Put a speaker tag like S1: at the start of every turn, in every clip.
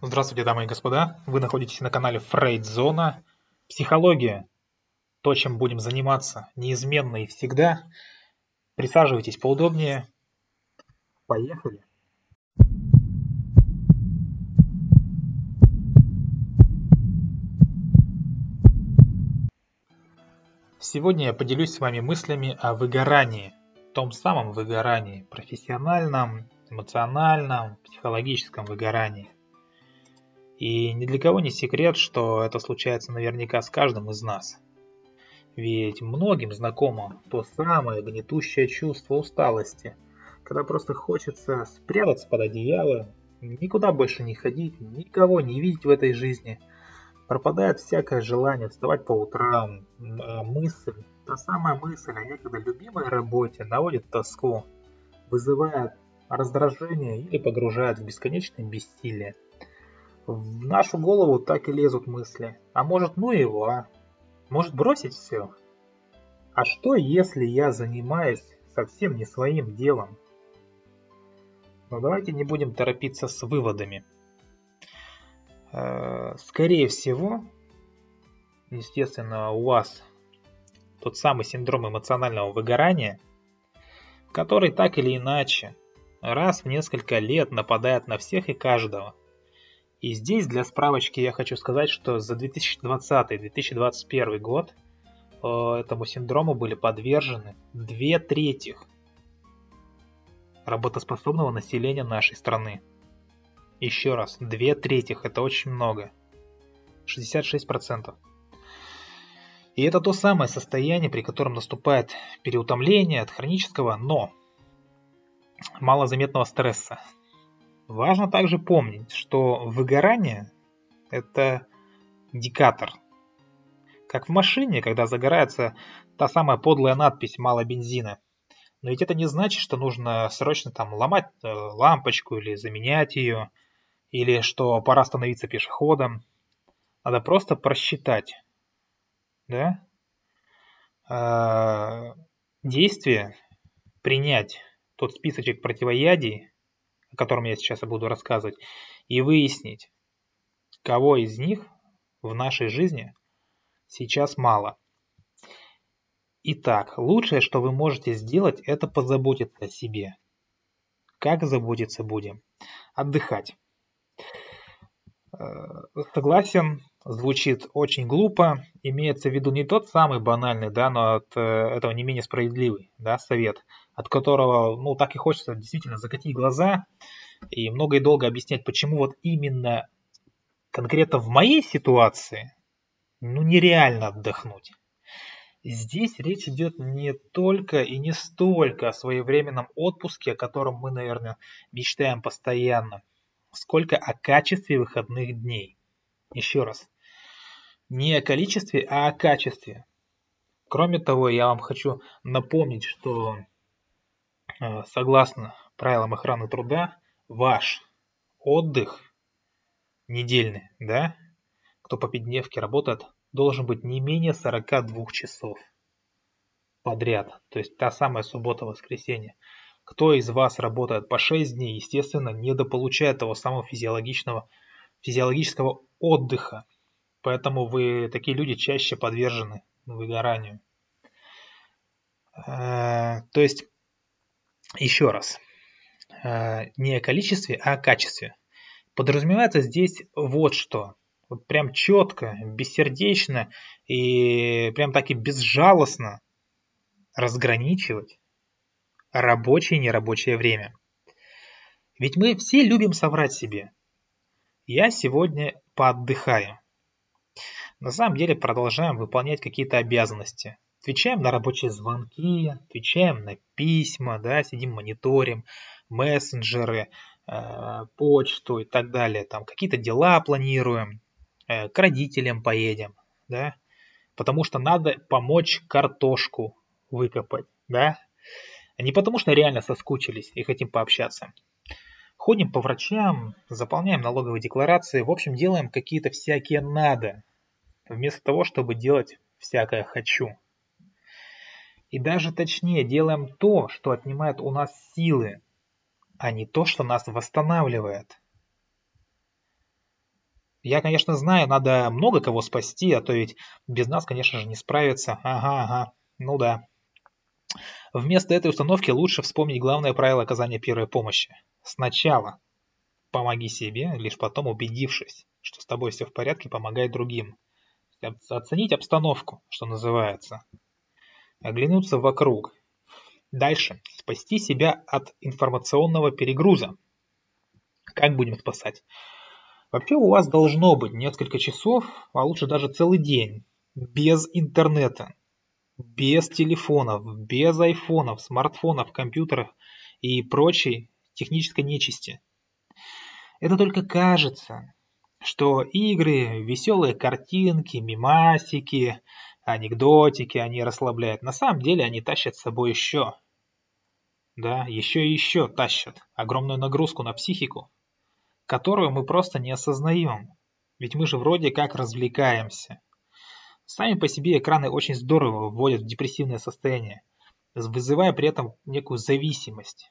S1: Здравствуйте, дамы и господа. Вы находитесь на канале Фрейдзона. Психология. То, чем будем заниматься неизменно и всегда. Присаживайтесь поудобнее. Поехали. Сегодня я поделюсь с вами мыслями о выгорании. Том самом выгорании. Профессиональном, эмоциональном, психологическом выгорании. И ни для кого не секрет, что это случается наверняка с каждым из нас. Ведь многим знакомо то самое гнетущее чувство усталости, когда просто хочется спрятаться под одеяло, никуда больше не ходить, никого не видеть в этой жизни. Пропадает всякое желание вставать по утрам, а мысль, та самая мысль о некогда любимой работе наводит тоску, вызывает раздражение или погружает в бесконечное бессилие. В нашу голову так и лезут мысли. А может, ну его, а? Может бросить все? А что, если я занимаюсь совсем не своим делом? Но давайте не будем торопиться с выводами. Э, скорее всего, естественно, у вас тот самый синдром эмоционального выгорания, который так или иначе раз в несколько лет нападает на всех и каждого – и здесь для справочки я хочу сказать, что за 2020-2021 год э, этому синдрому были подвержены две трети работоспособного населения нашей страны. Еще раз, две трети это очень много. 66%. И это то самое состояние, при котором наступает переутомление от хронического, но малозаметного стресса. Важно также помнить, что выгорание – это индикатор. Как в машине, когда загорается та самая подлая надпись «мало бензина». Но ведь это не значит, что нужно срочно там ломать э, лампочку или заменять ее, или что пора становиться пешеходом. Надо просто просчитать, да, э, действие, принять тот списочек противоядий, о котором я сейчас буду рассказывать, и выяснить, кого из них в нашей жизни сейчас мало. Итак, лучшее, что вы можете сделать, это позаботиться о себе. Как заботиться будем? Отдыхать. Э, согласен, звучит очень глупо. Имеется в виду не тот самый банальный, да, но от э, этого не менее справедливый да, совет, от которого, ну, так и хочется действительно закатить глаза и много и долго объяснять, почему вот именно конкретно в моей ситуации, ну, нереально отдохнуть. Здесь речь идет не только и не столько о своевременном отпуске, о котором мы, наверное, мечтаем постоянно, сколько о качестве выходных дней. Еще раз, не о количестве, а о качестве. Кроме того, я вам хочу напомнить, что согласно правилам охраны труда, ваш отдых недельный, да, кто по пятидневке работает, должен быть не менее 42 часов подряд. То есть та самая суббота-воскресенье. Кто из вас работает по 6 дней, естественно, недополучает того самого физиологичного, физиологического отдыха. Поэтому вы, такие люди, чаще подвержены выгоранию. Э, то есть, еще раз, э, не о количестве, а о качестве. Подразумевается здесь вот что. Вот прям четко, бессердечно и прям так и безжалостно разграничивать рабочее и нерабочее время. Ведь мы все любим соврать себе. Я сегодня поотдыхаю. На самом деле продолжаем выполнять какие-то обязанности. Отвечаем на рабочие звонки, отвечаем на письма, да, сидим мониторим, мессенджеры, э, почту и так далее. Там какие-то дела планируем, э, к родителям поедем, да, потому что надо помочь картошку выкопать, да, не потому что реально соскучились и хотим пообщаться. Ходим по врачам, заполняем налоговые декларации, в общем, делаем какие-то всякие надо, вместо того, чтобы делать всякое «хочу». И даже точнее, делаем то, что отнимает у нас силы, а не то, что нас восстанавливает. Я, конечно, знаю, надо много кого спасти, а то ведь без нас, конечно же, не справиться. Ага, ага, ну да. Вместо этой установки лучше вспомнить главное правило оказания первой помощи. Сначала помоги себе, лишь потом убедившись, что с тобой все в порядке, помогай другим. Оценить обстановку, что называется. Оглянуться вокруг. Дальше. Спасти себя от информационного перегруза. Как будем спасать? Вообще у вас должно быть несколько часов, а лучше даже целый день без интернета, без телефонов, без айфонов, смартфонов, компьютеров и прочей технической нечисти. Это только кажется, что игры, веселые картинки, мимасики, анекдотики, они расслабляют. На самом деле они тащат с собой еще, да, еще и еще тащат огромную нагрузку на психику, которую мы просто не осознаем. Ведь мы же вроде как развлекаемся. Сами по себе экраны очень здорово вводят в депрессивное состояние, вызывая при этом некую зависимость.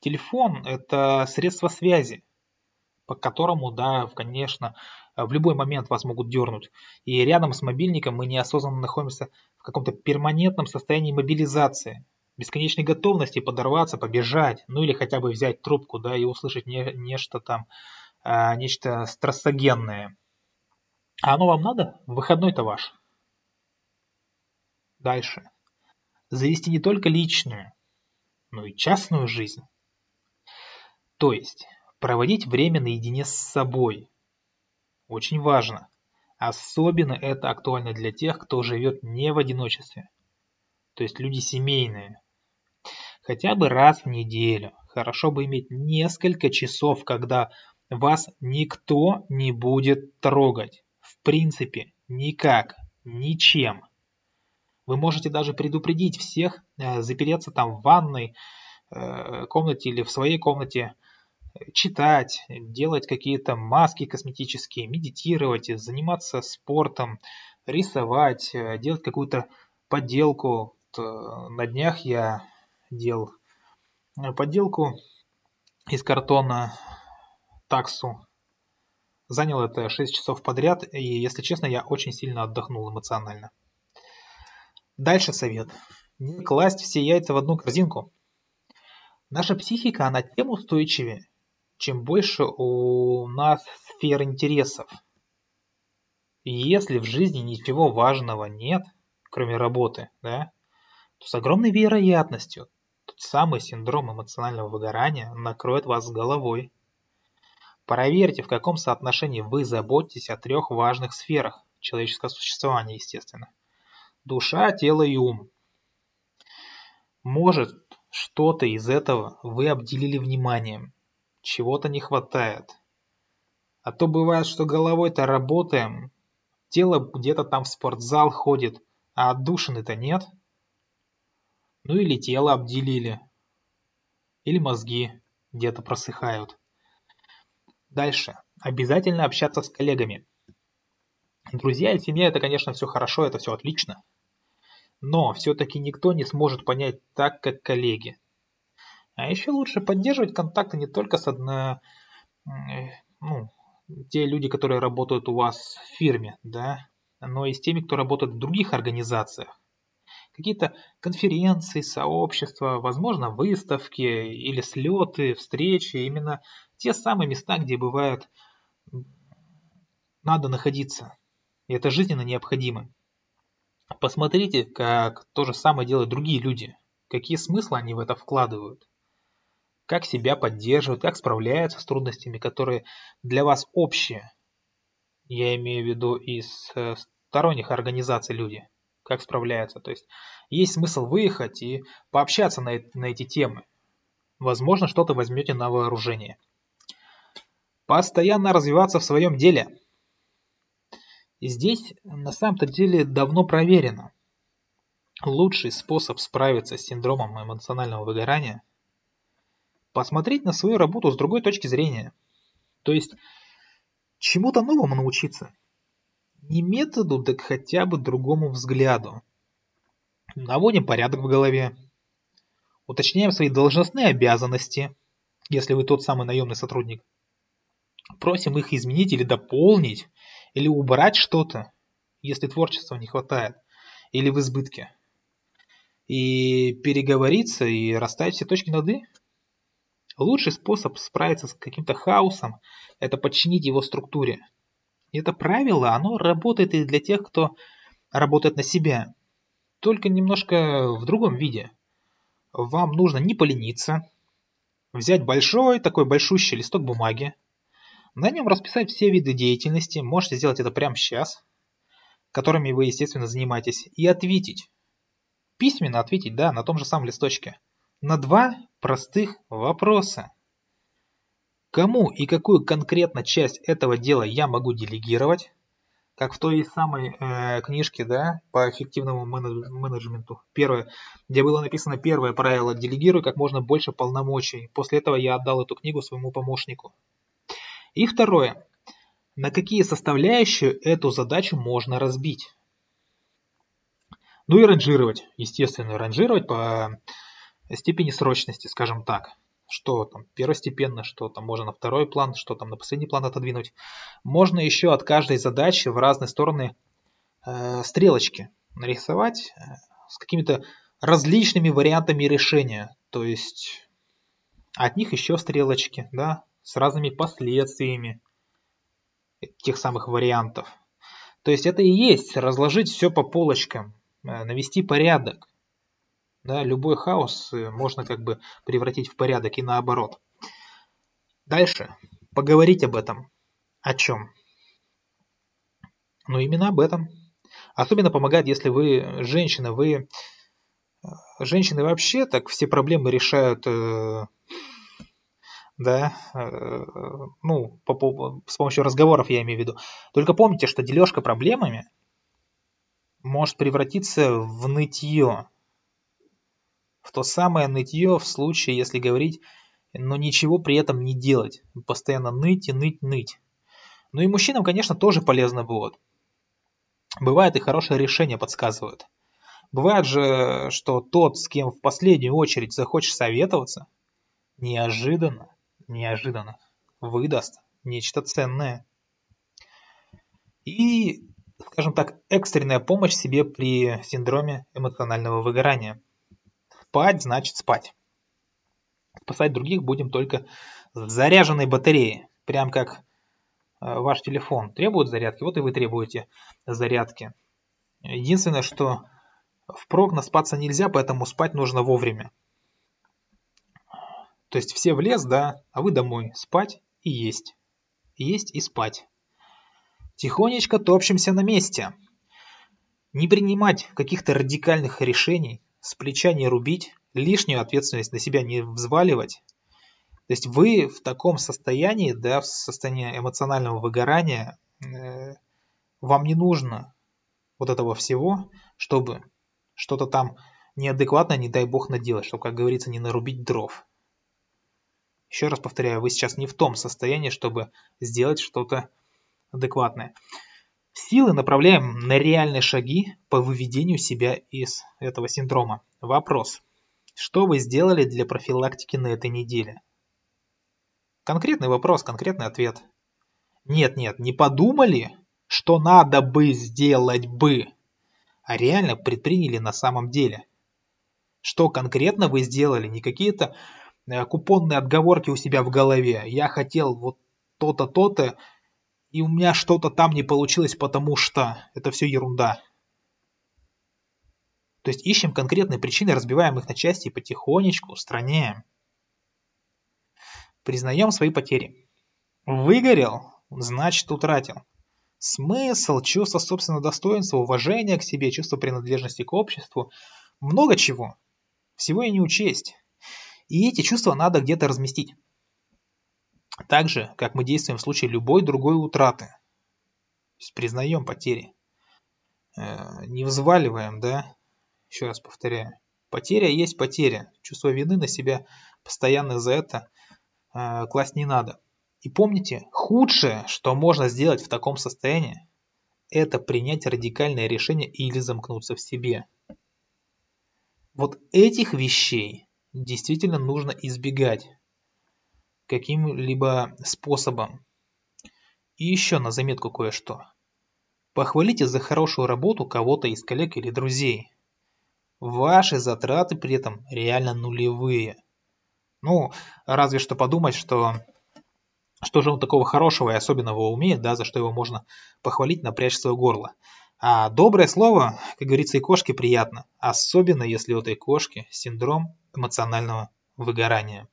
S1: Телефон – это средство связи, по которому, да, конечно, в любой момент вас могут дернуть. И рядом с мобильником мы неосознанно находимся в каком-то перманентном состоянии мобилизации, бесконечной готовности подорваться, побежать, ну или хотя бы взять трубку, да, и услышать не, нечто там, а, нечто стрессогенное. А оно вам надо? Выходной-то ваш. Дальше. Завести не только личную, но и частную жизнь. То есть, Проводить время наедине с собой. Очень важно. Особенно это актуально для тех, кто живет не в одиночестве. То есть люди семейные. Хотя бы раз в неделю. Хорошо бы иметь несколько часов, когда вас никто не будет трогать. В принципе, никак, ничем. Вы можете даже предупредить всех, э, запереться там в ванной э, комнате или в своей комнате читать, делать какие-то маски косметические, медитировать, заниматься спортом, рисовать, э, делать какую-то подделку. Э, на днях я делал э, подделку из картона таксу. Занял это 6 часов подряд, и, если честно, я очень сильно отдохнул эмоционально. Дальше совет. Не класть все яйца в одну корзинку. Наша психика, она тем устойчивее, чем больше у нас сфер интересов. Если в жизни ничего важного нет, кроме работы, да, то с огромной вероятностью тот самый синдром эмоционального выгорания накроет вас головой. Проверьте, в каком соотношении вы заботитесь о трех важных сферах человеческого существования, естественно. Душа, тело и ум. Может, что-то из этого вы обделили вниманием, чего-то не хватает. А то бывает, что головой-то работаем, тело где-то там в спортзал ходит, а отдушины-то нет. Ну или тело обделили, или мозги где-то просыхают. Дальше. Обязательно общаться с коллегами. Друзья и семья это, конечно, все хорошо, это все отлично. Но все-таки никто не сможет понять так, как коллеги. А еще лучше поддерживать контакты не только с одной, ну, те люди, которые работают у вас в фирме, да, но и с теми, кто работает в других организациях. Какие-то конференции, сообщества, возможно, выставки или слеты, встречи, именно те самые места, где бывает надо находиться. И это жизненно необходимо. Посмотрите, как то же самое делают другие люди. Какие смыслы они в это вкладывают как себя поддерживают, как справляются с трудностями, которые для вас общие. Я имею в виду из э, сторонних организаций люди, как справляются. То есть есть смысл выехать и пообщаться на, на эти темы. Возможно, что-то возьмете на вооружение. Постоянно развиваться в своем деле. И здесь на самом-то деле давно проверено. Лучший способ справиться с синдромом эмоционального выгорания – посмотреть на свою работу с другой точки зрения. То есть чему-то новому научиться. Не методу, так хотя бы другому взгляду. Наводим порядок в голове. Уточняем свои должностные обязанности, если вы тот самый наемный сотрудник. просим их изменить или дополнить, или убрать что-то, если творчества не хватает, или в избытке. И переговориться и расставить все точки над «и». Лучший способ справиться с каким-то хаосом – это подчинить его структуре. И это правило, оно работает и для тех, кто работает на себя. Только немножко в другом виде. Вам нужно не полениться, взять большой, такой большущий листок бумаги, на нем расписать все виды деятельности, можете сделать это прямо сейчас, которыми вы, естественно, занимаетесь, и ответить. Письменно ответить, да, на том же самом листочке. На два простых вопроса. Кому и какую конкретно часть этого дела я могу делегировать? Как в той самой э, книжке, да, по эффективному менеджменту. Первое, где было написано первое правило «Делегируй как можно больше полномочий». После этого я отдал эту книгу своему помощнику. И второе. На какие составляющие эту задачу можно разбить? Ну и ранжировать, естественно, ранжировать по степени срочности, скажем так. Что там первостепенно, что там можно на второй план, что там на последний план отодвинуть. Можно еще от каждой задачи в разные стороны э, стрелочки нарисовать э, с какими-то различными вариантами решения. То есть от них еще стрелочки, да, с разными последствиями тех самых вариантов. То есть это и есть разложить все по полочкам, э, навести порядок. Да, любой хаос э, можно как бы превратить в порядок и наоборот. Дальше. Поговорить об этом. О чем? Ну, именно об этом. Особенно помогает, если вы женщина. Вы э, женщины вообще так все проблемы решают да, э, ну, по, по, с помощью разговоров я имею в виду. Только помните, что дележка проблемами может превратиться в нытье. В то самое нытье в случае, если говорить, но ничего при этом не делать. Постоянно ныть и ныть, ныть. Ну и мужчинам, конечно, тоже полезно будет. Бывает и хорошее решение подсказывают. Бывает же, что тот, с кем в последнюю очередь захочешь советоваться, неожиданно неожиданно выдаст нечто ценное. И, скажем так, экстренная помощь себе при синдроме эмоционального выгорания. Спать значит спать. Спасать других будем только в заряженной батарее. Прям как э, ваш телефон требует зарядки, вот и вы требуете зарядки. Единственное, что впрок наспаться нельзя, поэтому спать нужно вовремя. То есть все в лес, да, а вы домой спать и есть. Есть и спать. Тихонечко топчемся на месте. Не принимать каких-то радикальных решений, с плеча не рубить, лишнюю ответственность на себя не взваливать. То есть вы в таком состоянии, да, в состоянии эмоционального выгорания, э, вам не нужно вот этого всего, чтобы что-то там неадекватно, не дай бог, наделать, чтобы, как говорится, не нарубить дров. Еще раз повторяю, вы сейчас не в том состоянии, чтобы сделать что-то адекватное. Силы направляем на реальные шаги по выведению себя из этого синдрома. Вопрос. Что вы сделали для профилактики на этой неделе? Конкретный вопрос, конкретный ответ. Нет, нет, не подумали, что надо бы сделать бы, а реально предприняли на самом деле. Что конкретно вы сделали, не какие-то Э, купонные отговорки у себя в голове. Я хотел вот то-то, то-то, и у меня что-то там не получилось, потому что это все ерунда. То есть ищем конкретные причины, разбиваем их на части и потихонечку устраняем. Признаем свои потери. Выгорел, значит утратил. Смысл, чувство собственного достоинства, уважение к себе, чувство принадлежности к обществу. Много чего. Всего и не учесть. И эти чувства надо где-то разместить. Так же, как мы действуем в случае любой другой утраты. То есть признаем потери. Э, не взваливаем, да? Еще раз повторяю. Потеря есть потеря. Чувство вины на себя постоянно за это э, класть не надо. И помните, худшее, что можно сделать в таком состоянии, это принять радикальное решение или замкнуться в себе. Вот этих вещей действительно нужно избегать каким-либо способом. И еще на заметку кое-что. Похвалите за хорошую работу кого-то из коллег или друзей. Ваши затраты при этом реально нулевые. Ну, разве что подумать, что что же он такого хорошего и особенного умеет, да, за что его можно похвалить, напрячь свое горло. А доброе слово, как говорится, и кошке приятно, особенно если у этой кошки синдром эмоционального выгорания.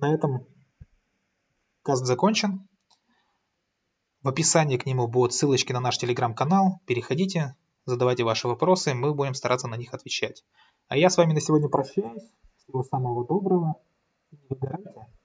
S1: На этом каст закончен. В описании к нему будут ссылочки на наш телеграм-канал. Переходите, задавайте ваши вопросы, мы будем стараться на них отвечать. А я с вами на сегодня прощаюсь. Всего самого доброго. Не выгорайте.